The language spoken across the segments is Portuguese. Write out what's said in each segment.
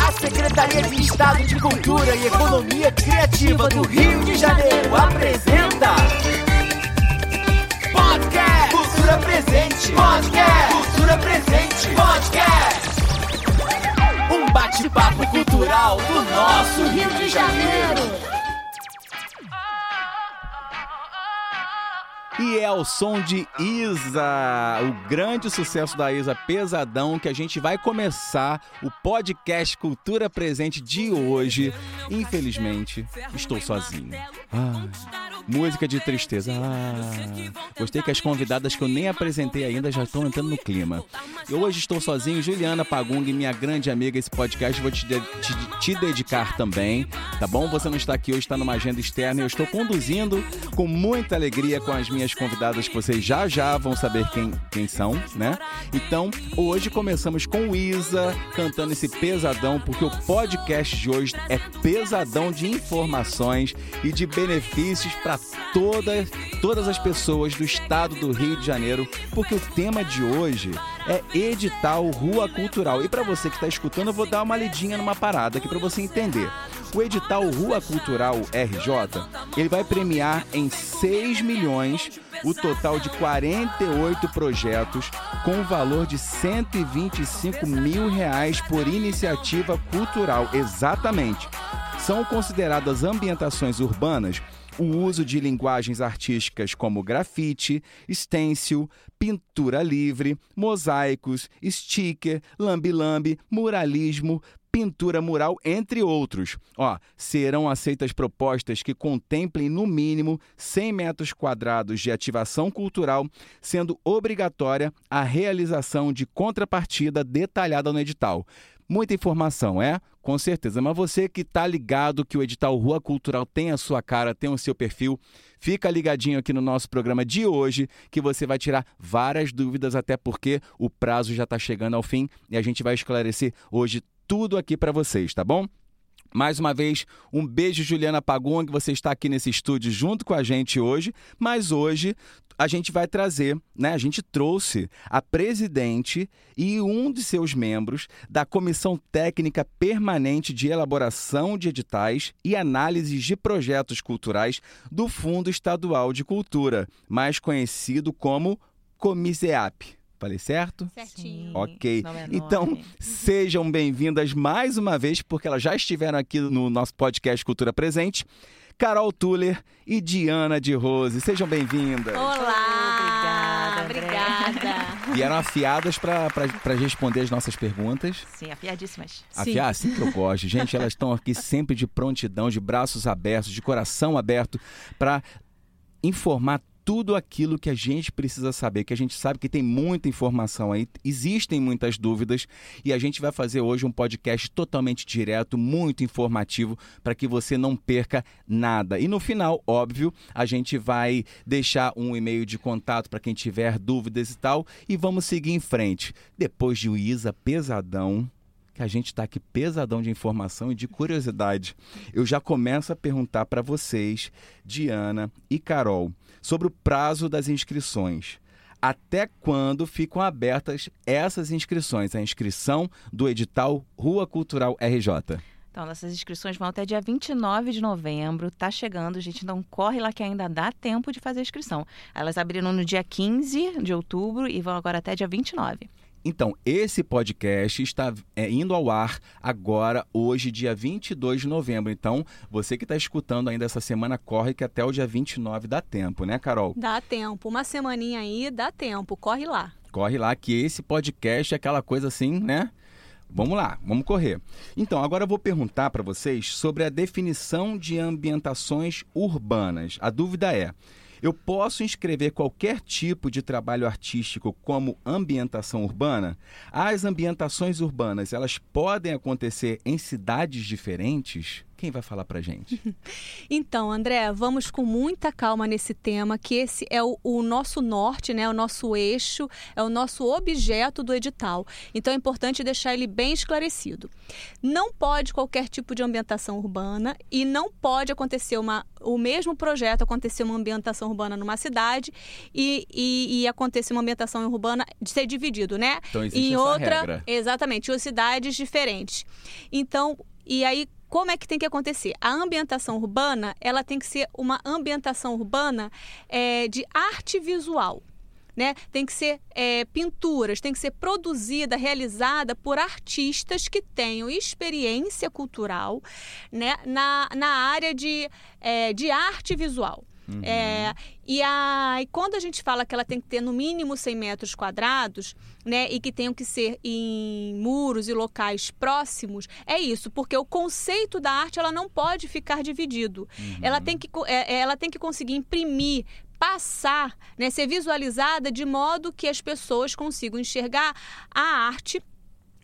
A Secretaria de Estado de Cultura e Economia Criativa do Rio de Janeiro apresenta Podcast Cultura Presente. Podcast Cultura Presente. Podcast. Um bate-papo cultural do nosso Rio de Janeiro E é o som de Isa, o grande sucesso da Isa Pesadão, que a gente vai começar o podcast Cultura Presente de hoje. Infelizmente, estou sozinho. Ah, música de tristeza. Ah, gostei que as convidadas que eu nem apresentei ainda já estão entrando no clima. E hoje estou sozinho, Juliana Pagung, minha grande amiga, esse podcast vou te, de- te, te dedicar também, tá bom? Você não está aqui hoje, está numa agenda externa eu estou conduzindo com muita alegria com as minhas convidadas que vocês já já vão saber quem, quem são, né? Então, hoje começamos com Isa cantando esse pesadão, porque o podcast de hoje é pesadão de informações e de benefícios para todas, todas as pessoas do estado do Rio de Janeiro, porque o tema de hoje é edital Rua Cultural. E para você que está escutando, eu vou dar uma lidinha numa parada aqui para você entender. O edital Rua Cultural RJ, ele vai premiar em 6 milhões o total de 48 projetos com valor de 125 mil reais por iniciativa cultural. Exatamente. São consideradas ambientações urbanas o uso de linguagens artísticas como grafite, stencil, pintura livre, mosaicos, sticker, lambi-lambi, muralismo, pintura mural, entre outros. Ó, serão aceitas propostas que contemplem no mínimo 100 metros quadrados de ativação cultural, sendo obrigatória a realização de contrapartida detalhada no edital. Muita informação, é? Com certeza. Mas você que está ligado que o edital Rua Cultural tem a sua cara, tem o seu perfil, fica ligadinho aqui no nosso programa de hoje, que você vai tirar várias dúvidas, até porque o prazo já está chegando ao fim e a gente vai esclarecer hoje tudo aqui para vocês, tá bom? Mais uma vez, um beijo, Juliana Pagun, que você está aqui nesse estúdio junto com a gente hoje. Mas hoje a gente vai trazer, né? A gente trouxe a presidente e um de seus membros da Comissão Técnica Permanente de Elaboração de Editais e Análises de Projetos Culturais do Fundo Estadual de Cultura, mais conhecido como Comiseap. Falei certo? Certinho. Ok. É Então, sejam bem-vindas mais uma vez, porque elas já estiveram aqui no nosso podcast Cultura Presente. Carol Tuller e Diana de Rose. Sejam bem-vindas. Obrigada, Olá! André. Obrigada. Vieram afiadas para responder as nossas perguntas. Sim, afiadíssimas. Afiar, assim que eu gosto. Gente, elas estão aqui sempre de prontidão, de braços abertos, de coração aberto, para informar tudo aquilo que a gente precisa saber, que a gente sabe que tem muita informação aí, existem muitas dúvidas e a gente vai fazer hoje um podcast totalmente direto, muito informativo, para que você não perca nada. E no final, óbvio, a gente vai deixar um e-mail de contato para quem tiver dúvidas e tal, e vamos seguir em frente. Depois de o Isa Pesadão, que a gente está aqui pesadão de informação e de curiosidade. Eu já começo a perguntar para vocês, Diana e Carol, sobre o prazo das inscrições. Até quando ficam abertas essas inscrições? A inscrição do edital Rua Cultural RJ. Então, nossas inscrições vão até dia 29 de novembro. Tá chegando, gente. Então, corre lá que ainda dá tempo de fazer a inscrição. Elas abriram no dia 15 de outubro e vão agora até dia 29. Então, esse podcast está é, indo ao ar agora, hoje, dia 22 de novembro. Então, você que está escutando ainda essa semana, corre que até o dia 29 dá tempo, né, Carol? Dá tempo. Uma semaninha aí, dá tempo. Corre lá. Corre lá que esse podcast é aquela coisa assim, né? Vamos lá, vamos correr. Então, agora eu vou perguntar para vocês sobre a definição de ambientações urbanas. A dúvida é: eu posso inscrever qualquer tipo de trabalho artístico como ambientação urbana? As ambientações urbanas, elas podem acontecer em cidades diferentes? Quem vai falar pra gente? Então, André, vamos com muita calma nesse tema, que esse é o, o, nosso norte, né? O nosso eixo, é o nosso objeto do edital. Então é importante deixar ele bem esclarecido. Não pode qualquer tipo de ambientação urbana e não pode acontecer uma, o mesmo projeto acontecer uma ambientação urbana numa cidade e, e, e acontecer uma ambientação urbana de ser dividido, né? Então existe em essa outra, regra. exatamente, em cidades diferentes. Então, e aí como é que tem que acontecer? A ambientação urbana, ela tem que ser uma ambientação urbana é, de arte visual. Né? Tem que ser é, pinturas, tem que ser produzida, realizada por artistas que tenham experiência cultural né? na, na área de, é, de arte visual. Uhum. É, e, a, e quando a gente fala que ela tem que ter no mínimo 100 metros quadrados, né, e que tenham que ser em muros e locais próximos, é isso, porque o conceito da arte ela não pode ficar dividido. Uhum. Ela, tem que, é, ela tem que conseguir imprimir passar, né, ser visualizada de modo que as pessoas consigam enxergar a arte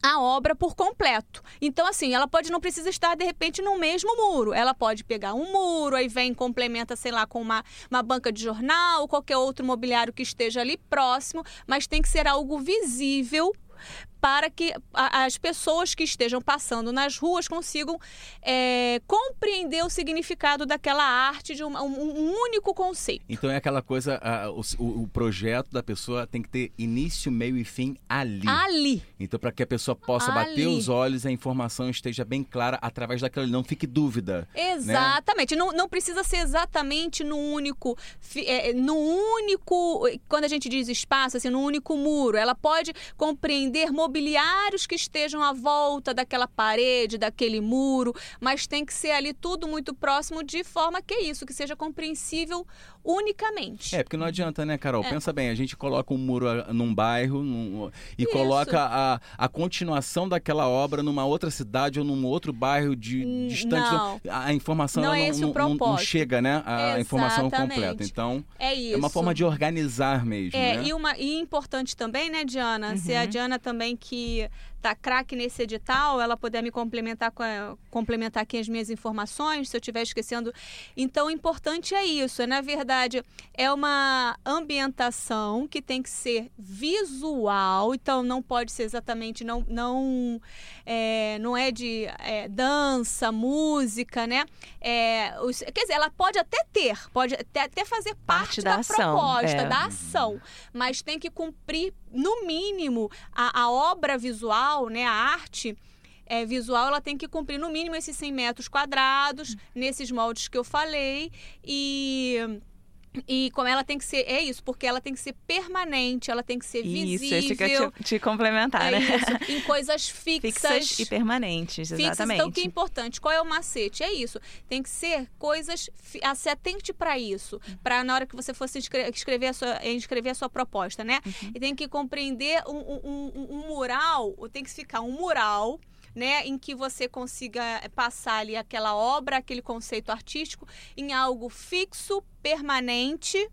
a obra por completo. Então, assim, ela pode não precisa estar, de repente, no mesmo muro. Ela pode pegar um muro, aí vem complementa, sei lá, com uma, uma banca de jornal, ou qualquer outro mobiliário que esteja ali próximo, mas tem que ser algo visível para que as pessoas que estejam passando nas ruas consigam é, compreender o significado daquela arte de um, um, único conceito. Então é aquela coisa, o, o, projeto da pessoa tem que ter início, meio e fim ali. Ali. Então para que a pessoa possa ali. bater os olhos, a informação esteja bem clara através daquela, não fique dúvida. Né? Exatamente. Né? Não, não precisa ser exatamente no único, é, no único, quando a gente diz espaço, assim, no único muro. Ela pode compreender mobilidade mobiliários que estejam à volta daquela parede, daquele muro, mas tem que ser ali tudo muito próximo de forma que é isso, que seja compreensível unicamente. É, porque não adianta, né, Carol? É. Pensa bem, a gente coloca um muro ah, num bairro num, e isso. coloca a, a continuação daquela obra numa outra cidade ou num outro bairro de, distante. Não. A informação não, é não, não, não, chega, né? A Exatamente. informação completa. Então, é, isso. é uma forma de organizar mesmo. É, né? e, uma, e importante também, né, Diana? Uhum. Se a Diana também que tá craque nesse edital, ela puder me complementar com a, complementar aqui as minhas informações, se eu estiver esquecendo. Então, o importante é isso. É, na verdade, é uma ambientação que tem que ser visual, então não pode ser exatamente, não, não, é, não é de é, dança, música, né? É, os, quer dizer, ela pode até ter, pode até, até fazer parte, parte da, da ação, proposta, é. da ação, mas tem que cumprir, no mínimo, a, a obra visual, né, a arte, é, visual, ela tem que cumprir no mínimo esses 100 metros quadrados, nesses moldes que eu falei, e e como ela tem que ser, é isso, porque ela tem que ser permanente, ela tem que ser visível. Isso, eu ia te, te complementar, é né? Isso, em coisas fixas. Fixas e permanentes, fixas. exatamente. Então, o que é importante? Qual é o macete? É isso. Tem que ser coisas. Se atente para isso. Para na hora que você fosse escrever a sua, escrever a sua proposta, né? Uhum. E tem que compreender um, um, um, um mural, tem que ficar um mural né, em que você consiga passar ali aquela obra, aquele conceito artístico em algo fixo, permanente,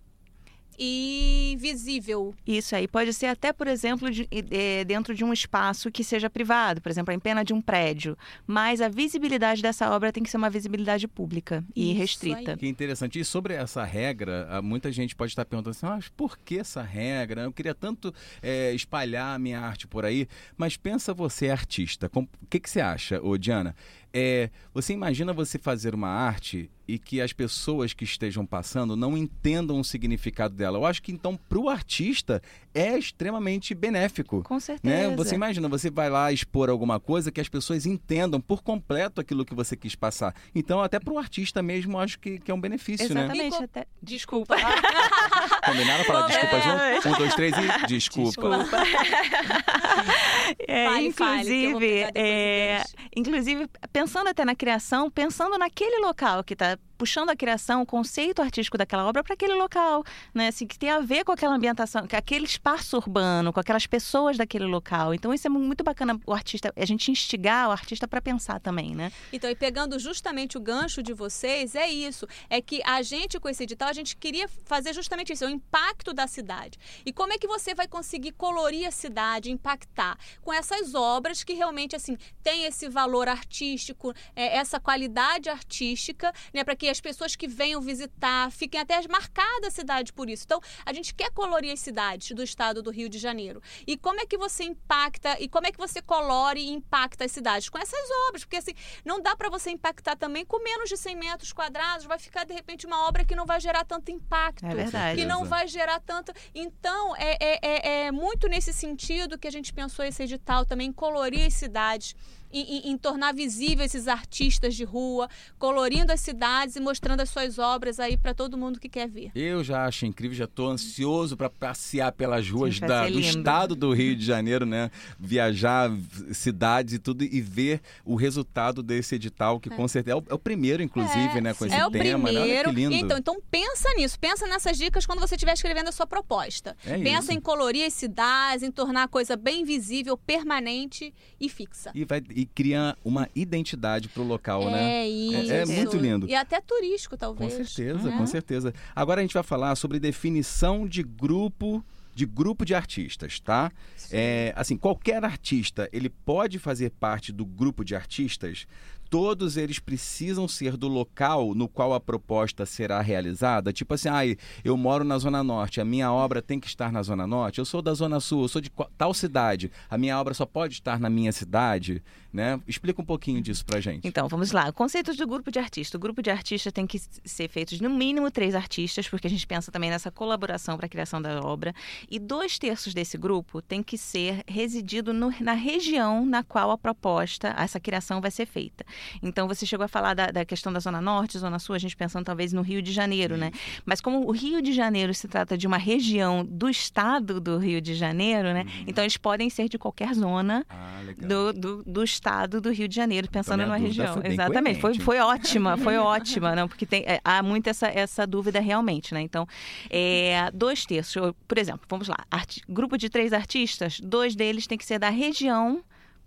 e visível. Isso aí pode ser até, por exemplo, de, de, dentro de um espaço que seja privado, por exemplo, a empena de um prédio. Mas a visibilidade dessa obra tem que ser uma visibilidade pública e Isso restrita. Aí. Que interessante. E sobre essa regra, muita gente pode estar perguntando assim, mas por que essa regra? Eu queria tanto é, espalhar a minha arte por aí. Mas pensa você, artista, o que, que você acha, ô Diana? É, você imagina você fazer uma arte e que as pessoas que estejam passando não entendam o significado dela. Eu acho que então para o artista é extremamente benéfico. Com certeza. Né? Você imagina, você vai lá expor alguma coisa que as pessoas entendam por completo aquilo que você quis passar. Então até para o artista mesmo acho que, que é um benefício, Exatamente, né? até... Desculpa. Combinaram falar desculpa é. junto? Um, dois, três e desculpa. desculpa. é, fale, inclusive, fale, é, inclusive pensando até na criação, pensando naquele local que está puxando a criação, o conceito artístico daquela obra para aquele local, né? Assim, que tem a ver com aquela ambientação, com aquele espaço urbano, com aquelas pessoas daquele local. Então isso é muito bacana o artista, a gente instigar o artista para pensar também, né? Então, e pegando justamente o gancho de vocês, é isso. É que a gente, com esse edital, a gente queria fazer justamente isso, é o impacto da cidade. E como é que você vai conseguir colorir a cidade, impactar? Com essas obras que realmente, assim, tem esse valor artístico, é, essa qualidade artística, né? Para que as pessoas que venham visitar fiquem até marcadas a cidade por isso. Então, a gente quer colorir as cidades do estado do Rio de Janeiro. E como é que você impacta e como é que você colore e impacta as cidades? Com essas obras, porque assim, não dá para você impactar também com menos de 100 metros quadrados, vai ficar de repente uma obra que não vai gerar tanto impacto, É verdade. que não vai gerar tanto. Então, é, é, é, é muito nesse sentido que a gente pensou esse edital também, colorir as cidades. Em, em, em, tornar visível esses artistas de rua, colorindo as cidades e mostrando as suas obras aí para todo mundo que quer ver. Eu já acho incrível, já estou ansioso para passear pelas ruas Sim, da- do estado do Rio de Janeiro, né? Viajar cidades e tudo e ver o resultado desse edital, que com certeza é o, é o primeiro, inclusive, né? Com esse é o tema, né? Olha primeiro. que lindo. Então, então pensa nisso, pensa nessas dicas quando você estiver escrevendo a sua proposta. É pensa isso. em colorir as cidades, em tornar a coisa bem visível, permanente e fixa. E, vai, e cria uma identidade pro local, né? É isso. É- é muito lindo. E até turístico, Com talvez. certeza, né? com certeza. Agora a gente vai falar sobre definição de grupo de grupo de artistas, tá? É, assim, qualquer artista, ele pode fazer parte do grupo de artistas? Todos eles precisam ser do local no qual a proposta será realizada? Tipo assim, ai, eu moro na Zona Norte, a minha obra tem que estar na Zona Norte. Eu sou da Zona Sul, eu sou de tal cidade, a minha obra só pode estar na minha cidade, né? Explica um pouquinho disso pra gente. Então, vamos lá. Conceitos do grupo de artista. O grupo de artistas tem que ser feito de no mínimo três artistas, porque a gente pensa também nessa colaboração para a criação da obra. E dois terços desse grupo tem que ser residido no- na região na qual a proposta, essa criação vai ser feita. Então, você chegou a falar da, da questão da Zona Norte, Zona Sul, a gente pensando talvez no Rio de Janeiro, né? Mas como o Rio de Janeiro se trata de uma região do estado do Rio de Janeiro, né? Então, eles podem ser de qualquer zona Ah, do, do, do estado do Rio de Janeiro, pensando minha numa região. foi Exatamente. Foi, coerente. foi ótima, foi ótima, não? Porque tem, é, há muito essa, essa dúvida realmente, né? Então, é, dois terços, por exemplo, vamos lá, arti- grupo de três artistas, dois deles tem que ser da região.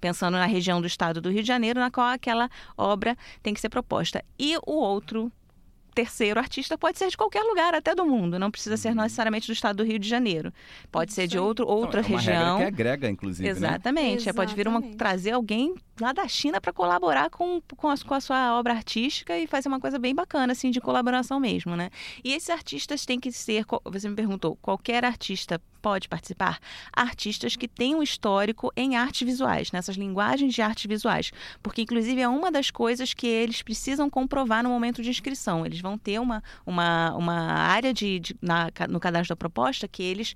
Pensando na região do estado do Rio de Janeiro, na qual aquela obra tem que ser proposta. E o outro terceiro artista pode ser de qualquer lugar, até do mundo. Não precisa ser necessariamente do estado do Rio de Janeiro. Pode ser de outro, outra Então, é uma região. regra que agrega, inclusive, né? Exatamente. É, Pode vir uma, Exatamente. trazer alguém lá da China para colaborar com, com, a, com a sua obra artística e fazer uma coisa bem bacana, assim, de colaboração mesmo, né? E esses artistas têm que ser, você me perguntou, qualquer artista pode participar? Artistas que têm um histórico em artes visuais, nessas linguagens de artes visuais. Porque, inclusive, é uma das coisas que eles precisam comprovar no momento de inscrição. Eles vão ter uma, uma, uma área de, de- na, no cadastro da proposta que eles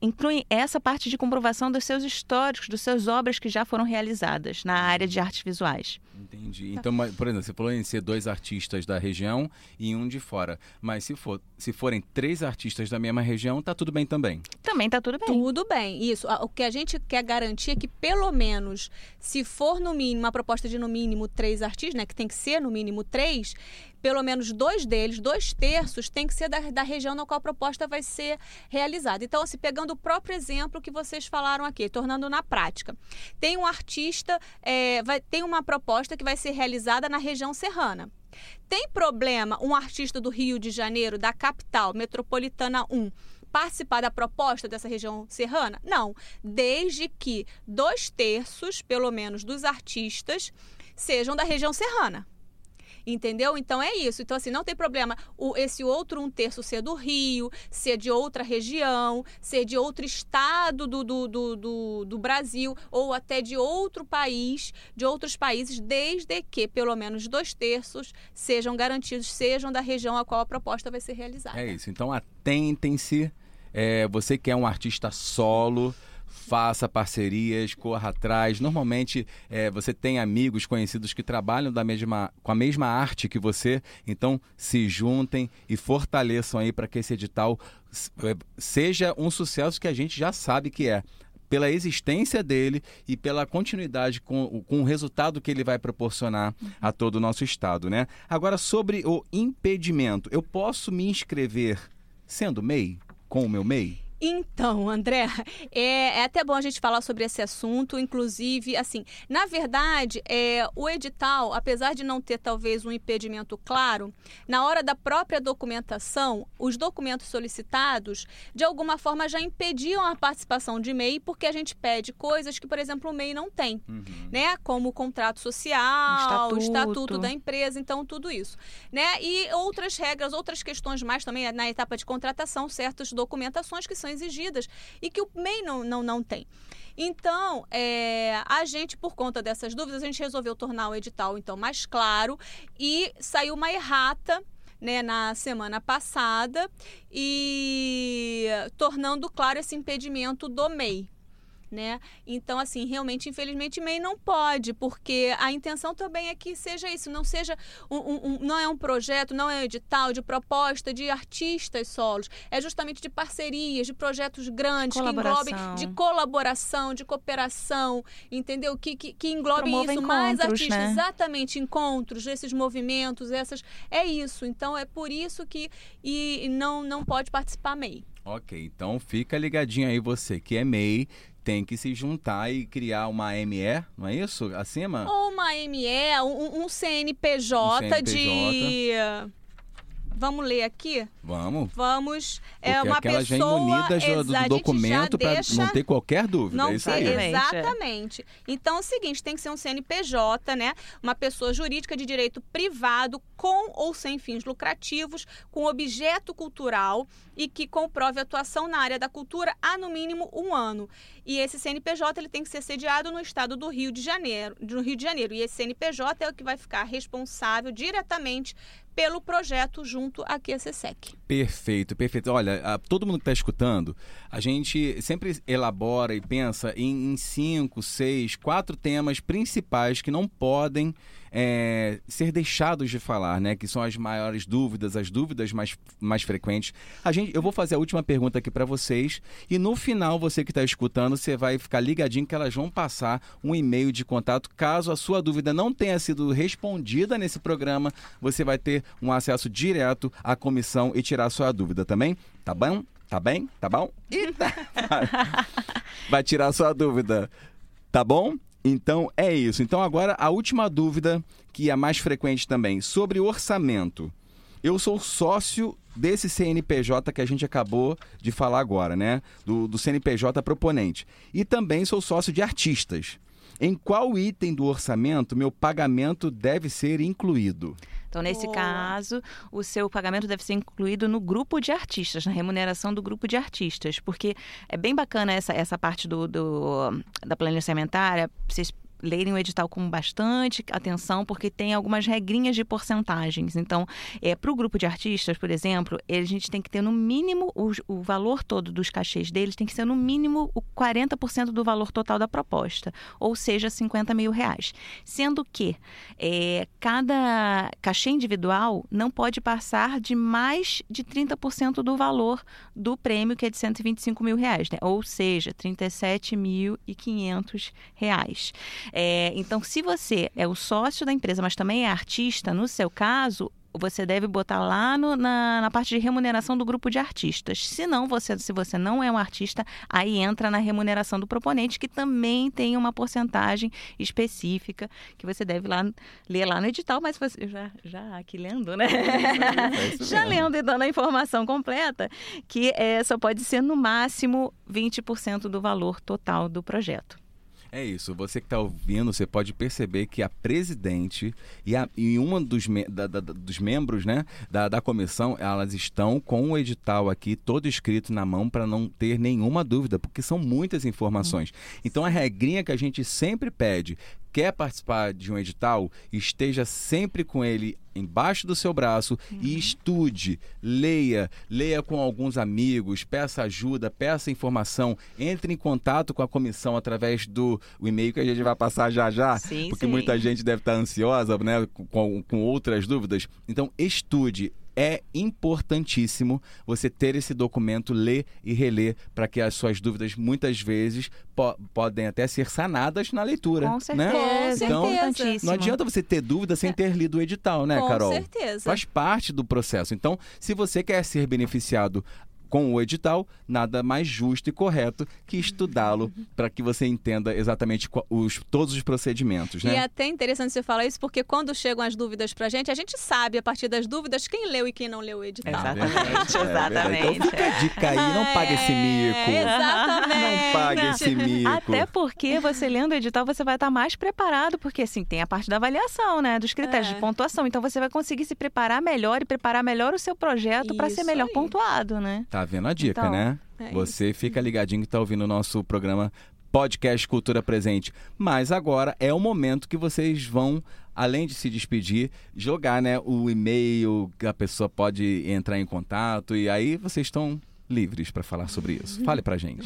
incluem essa parte de comprovação dos seus históricos, das suas obras que já foram realizadas na área de artes visuais. Entendi. Então, mas, por exemplo, você falou em ser dois artistas da região e um de fora. Mas se, for, se forem três artistas da mesma região, tá tudo bem também. Também tá tudo bem. Tudo bem, isso. O que a gente quer garantir é que, pelo menos, se for no mínimo, uma proposta de no mínimo três artistas, né? Que tem que ser no mínimo três, pelo menos dois deles, dois terços, tem que ser da, da região na qual a proposta vai ser realizada. Então, assim, pegando o próprio exemplo que vocês falaram aqui, tornando na prática. Tem um artista, é, vai, tem uma proposta que vai ser realizada na região serrana. Tem problema um artista do Rio de Janeiro, da capital metropolitana 1, participar da proposta dessa região serrana? Não. Desde que dois terços, pelo menos, dos artistas sejam da região serrana. Entendeu? Então é isso. Então, assim, não tem problema o, esse outro um terço ser do Rio, ser de outra região, ser de outro estado do, do, do, do, do Brasil, ou até de outro país, de outros países, desde que pelo menos dois terços sejam garantidos, sejam da região a qual a proposta vai ser realizada. É isso. Então, atentem-se. É, você que é um artista solo, faça parcerias, corra atrás. Normalmente, é, você tem amigos conhecidos que trabalham da mesma, com a mesma arte que você. Então, se juntem e fortaleçam aí para que esse edital é, seja um sucesso que a gente já sabe que é. pela existência dele e pela continuidade com, com o resultado que ele vai proporcionar a todo o nosso estado, né? Agora, sobre o impedimento, eu posso me inscrever sendo MEI? Com o meu MEI? Então, André, é, é, até bom a gente falar sobre esse assunto, inclusive, assim, na verdade, é, o edital, apesar de não ter talvez um impedimento claro, na hora da própria documentação, os documentos solicitados, de alguma forma, já impediam a participação de MEI, porque a gente pede coisas que, por exemplo, o MEI não tem, uhum. né? Como o contrato social, o estatuto. o estatuto da empresa, então, tudo isso, né? E outras regras, outras questões mais também na etapa de contratação, certas documentações que são exigidas e que o MEI não, não, não tem. Então, é, a gente, por conta dessas dúvidas, a gente resolveu tornar o edital então mais claro e saiu uma errata né, na semana passada e tornando claro esse impedimento do MEI né? Então, assim, realmente, infelizmente, MEI não pode, porque a intenção também é que seja isso, não seja um, um, um, não é um projeto, não é um edital de proposta de artistas solos, é justamente de parcerias, de projetos grandes que englobem de colaboração, de cooperação, entendeu? Que, que, que englobem isso, mais artistas, né? exatamente, encontros, esses movimentos, essas. É isso. Então é por isso que e não, não pode participar MEI. Ok, então fica ligadinho aí você que é MEI, tem que se juntar e criar uma ME, não é isso? Acima? Ou uma ME, um, um CNPJ, um CNPJ. de Vamos ler aqui? Vamos. Vamos. É Porque é uma pessoa já imunidas do, do documento para deixa... não ter qualquer dúvida. Não é isso aí. Exatamente. Então é o seguinte, tem que ser um CNPJ, né? Uma pessoa jurídica de direito privado com ou sem fins lucrativos, com objeto cultural e que comprove atuação na área da cultura há no mínimo um ano. E esse CNPJ ele tem que ser sediado no estado do Rio de Janeiro, no Rio de Janeiro. E esse CNPJ é o que vai ficar responsável diretamente pelo projeto junto à QSESEC. Perfeito, perfeito. Olha, a, todo mundo que está escutando, a gente sempre elabora e pensa em, em cinco, seis, quatro temas principais que não podem é, ser deixados de falar, né? Que são as maiores dúvidas, as dúvidas mais, mais frequentes. A gente, eu vou fazer a última pergunta aqui para vocês e no final você que está escutando, você vai ficar ligadinho que elas vão passar um e-mail de contato. Caso a sua dúvida não tenha sido respondida nesse programa, você vai ter um acesso direto à comissão e tirar sua dúvida também. Tá bom? Tá bem? Tá bom? Eita! Vai tirar sua dúvida. Tá bom? Então é isso. Então agora a última dúvida, que é a mais frequente também, sobre orçamento. Eu sou sócio desse CNPJ que a gente acabou de falar agora, né? Do, do CNPJ proponente. E também sou sócio de artistas. Em qual item do orçamento meu pagamento deve ser incluído? Então, nesse oh. caso, o seu pagamento deve ser incluído no grupo de artistas, na remuneração do grupo de artistas, porque é bem bacana essa, essa parte do, do da planilha orçamentária. Vocês lerem o edital com bastante atenção, porque tem algumas regrinhas de porcentagens. Então, é, para o grupo de artistas, por exemplo, a gente tem que ter no mínimo o, o valor todo dos cachês deles tem que ser no mínimo o 40% do valor total da proposta, ou seja, 50 mil reais. Sendo que é, cada cachê individual não pode passar de mais de 30% do valor do prêmio, que é de 125 mil reais, né? ou seja, 37.500 reais. É, então, se você é o sócio da empresa, mas também é artista, no seu caso, você deve botar lá no, na, na, parte de remuneração do grupo de artistas. Se não, você, se você não é um artista, aí entra na remuneração do proponente, que também tem uma porcentagem específica que você deve lá, ler lá no edital, mas você já, já aqui lendo, né? É já lendo e dando a informação completa, que é, só pode ser no máximo 20% do valor total do projeto. É isso. Você que está ouvindo, você pode perceber que a presidente e, a, e uma dos, me, da, da, dos membros né, da, da comissão, elas estão com o edital aqui todo escrito na mão para não ter nenhuma dúvida, porque são muitas informações. Então a regrinha que a gente sempre pede quer participar de um edital, esteja sempre com ele embaixo do seu braço uhum. e estude, leia, leia com alguns amigos, peça ajuda, peça informação, entre em contato com a comissão através do e-mail que a gente vai passar já já, sim, porque sim. muita gente deve estar ansiosa, né, com, com outras dúvidas. Então, estude, é importantíssimo você ter esse documento, ler e reler, para que as suas dúvidas muitas vezes po podem até ser sanadas na leitura. Com né? certeza. Com Então, importantíssimo. Não adianta você ter dúvida sem ter lido o edital, né, Com Carol? certeza. Faz parte do processo. Então, se você quer ser beneficiado com o edital, nada mais justo e correto que estudá-lo para que você entenda exatamente os, todos os procedimentos, E é né? até interessante você falar isso, porque quando chegam as dúvidas pra gente, a gente sabe a partir das dúvidas quem leu e quem não leu o edital. Exatamente, É verdade, é. Então exatamente. fica a dica aí, não pague esse mico. É, exatamente. Não pague esse mico. Até porque você lendo o edital, você vai estar mais preparado, porque assim, tem a parte da avaliação, né? Dos critérios É. de pontuação. Então você vai conseguir se preparar melhor e preparar melhor o seu projeto para ser melhor aí. pontuado, né? Tá vendo a dica, Então, né? é Você fica ligadinho que tá ouvindo o nosso programa Podcast Cultura Presente. Mas agora é o momento que vocês vão, além de se despedir, jogar né, o e-mail que a pessoa pode entrar em contato. E aí vocês estão livres para falar sobre isso. Fale pra gente.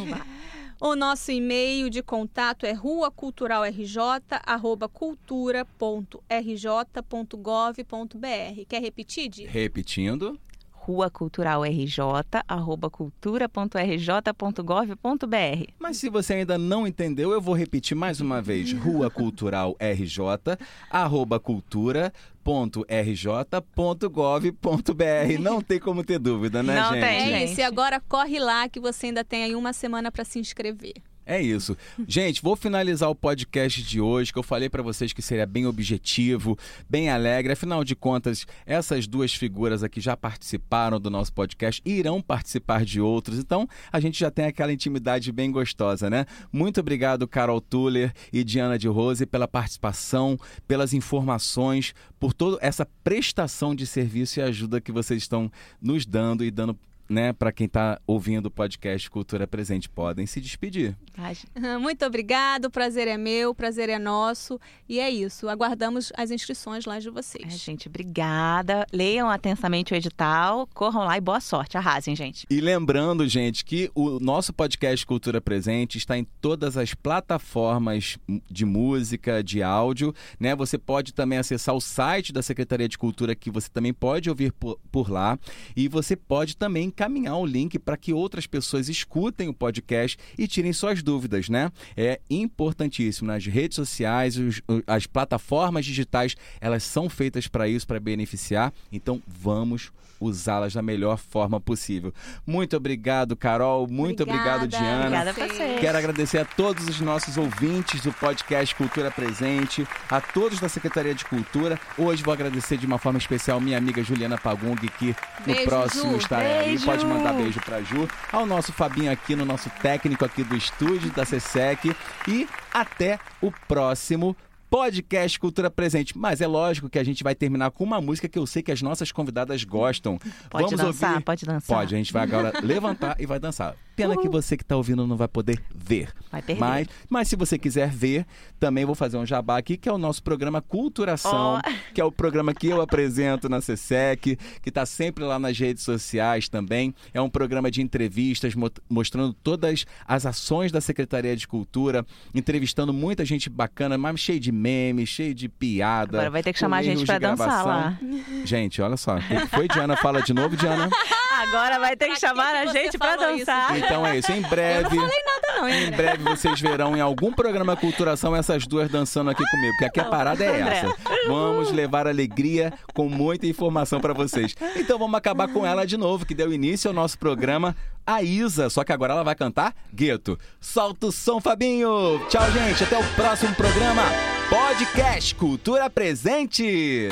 O nosso e-mail de contato é ruaculturalrj.cultura.rj.gov.br. Quer repetir, Di? Repetindo. Rua Cultural RJ, arroba cultura.rj.gov.br. Mas se você ainda não entendeu, eu vou repetir mais uma vez. Rua Cultural RJ, arroba cultura.rj.gov.br. Não tem como ter dúvida, né, Não gente? tem. É isso, e agora corre lá que você ainda tem aí uma semana para se inscrever. É isso. Gente, vou finalizar o podcast de hoje, que eu falei pra vocês que seria bem objetivo, bem alegre. Afinal de contas, essas duas figuras aqui já participaram do nosso podcast e irão participar de outros. Então, a gente já tem aquela intimidade bem gostosa, né? Muito obrigado, Carol Tuller e Diana de Rose, pela participação, pelas informações, por toda essa prestação de serviço e ajuda que vocês estão nos dando e dando né, para quem está ouvindo o podcast Cultura Presente, podem se despedir. Muito obrigado, o prazer é meu, o prazer é nosso. E é isso, aguardamos as inscrições lá de É, vocês. gente, obrigada. Leiam atentamente o edital, corram lá e boa sorte. Arrasem, gente. E lembrando, gente, que o nosso podcast Cultura Presente está em todas as plataformas de música, de áudio, né? Você pode também acessar o site da Secretaria de Cultura, que você também pode ouvir por, por lá. E você pode também encaminhar o link para que outras pessoas escutem o podcast e tirem suas dúvidas, né? É importantíssimo. Nas redes sociais, os- as plataformas digitais, elas são feitas para isso, para beneficiar. Então, vamos usá-las da melhor forma possível. Muito obrigado, Carol. Muito obrigado, Obrigada. Diana. Obrigada a você. Quero agradecer a todos os nossos ouvintes do podcast Cultura Presente, a todos da Secretaria de Cultura. Hoje vou agradecer de uma forma especial minha amiga Juliana Pagung, que no Beijo, próximo Ju. estará aí. Beijo. Pode mandar beijo pra Ju. Ao nosso Fabinho aqui, no nosso técnico aqui do estúdio da CSEC. E até o próximo podcast Cultura Presente. Mas é lógico que a gente vai terminar com uma música que eu sei que as nossas convidadas gostam. Pode Vamos dançar? ouvir... Pode dançar? Pode, a gente vai agora levantar e vai dançar. Pena que você que está ouvindo não vai poder ver. Vai perder. Mas, mas se você quiser ver, também vou fazer um jabá aqui, que é o nosso programa Culturação, que é o programa que eu apresento na CSEC, que está sempre lá nas redes sociais também. É um programa de entrevistas mo- mostrando todas as ações da Secretaria de Cultura, entrevistando muita gente bacana, mas cheio de memes, cheio de piada. Agora vai ter que chamar a gente pra dançar lá. Gente, olha só. Foi, Diana? Fala de novo, Diana. Agora vai ter que chamar que a gente pra dançar. Então é isso. Em breve. Nada não, hein? Em breve vocês verão em algum programa Culturação essas duas dançando aqui comigo, porque aqui a parada é André. essa. Vamos levar alegria com muita informação pra vocês. Então vamos acabar com ela de novo, que deu início ao nosso programa, a Isa, só que agora ela vai cantar Gueto. Solta o som, Fabinho! Tchau, gente, até o próximo programa Podcast Cultura Presente!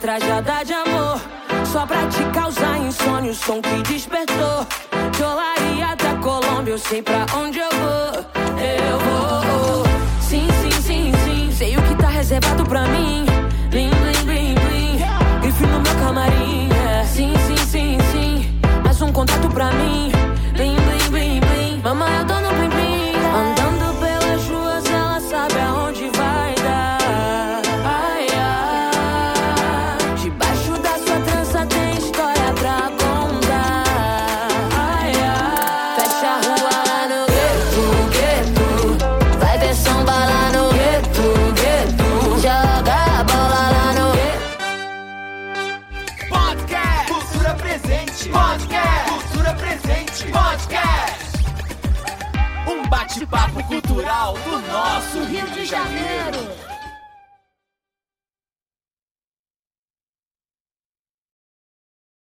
Trajada de amor. Só pra te causar insônia, o som que despertou. De Olaria até Colômbia, eu sei pra onde eu vou. Eu vou. Sim, sim, sim, sim, sei o que tá reservado pra mim. Blim, blim, blim, blim. Grife no meu camarim.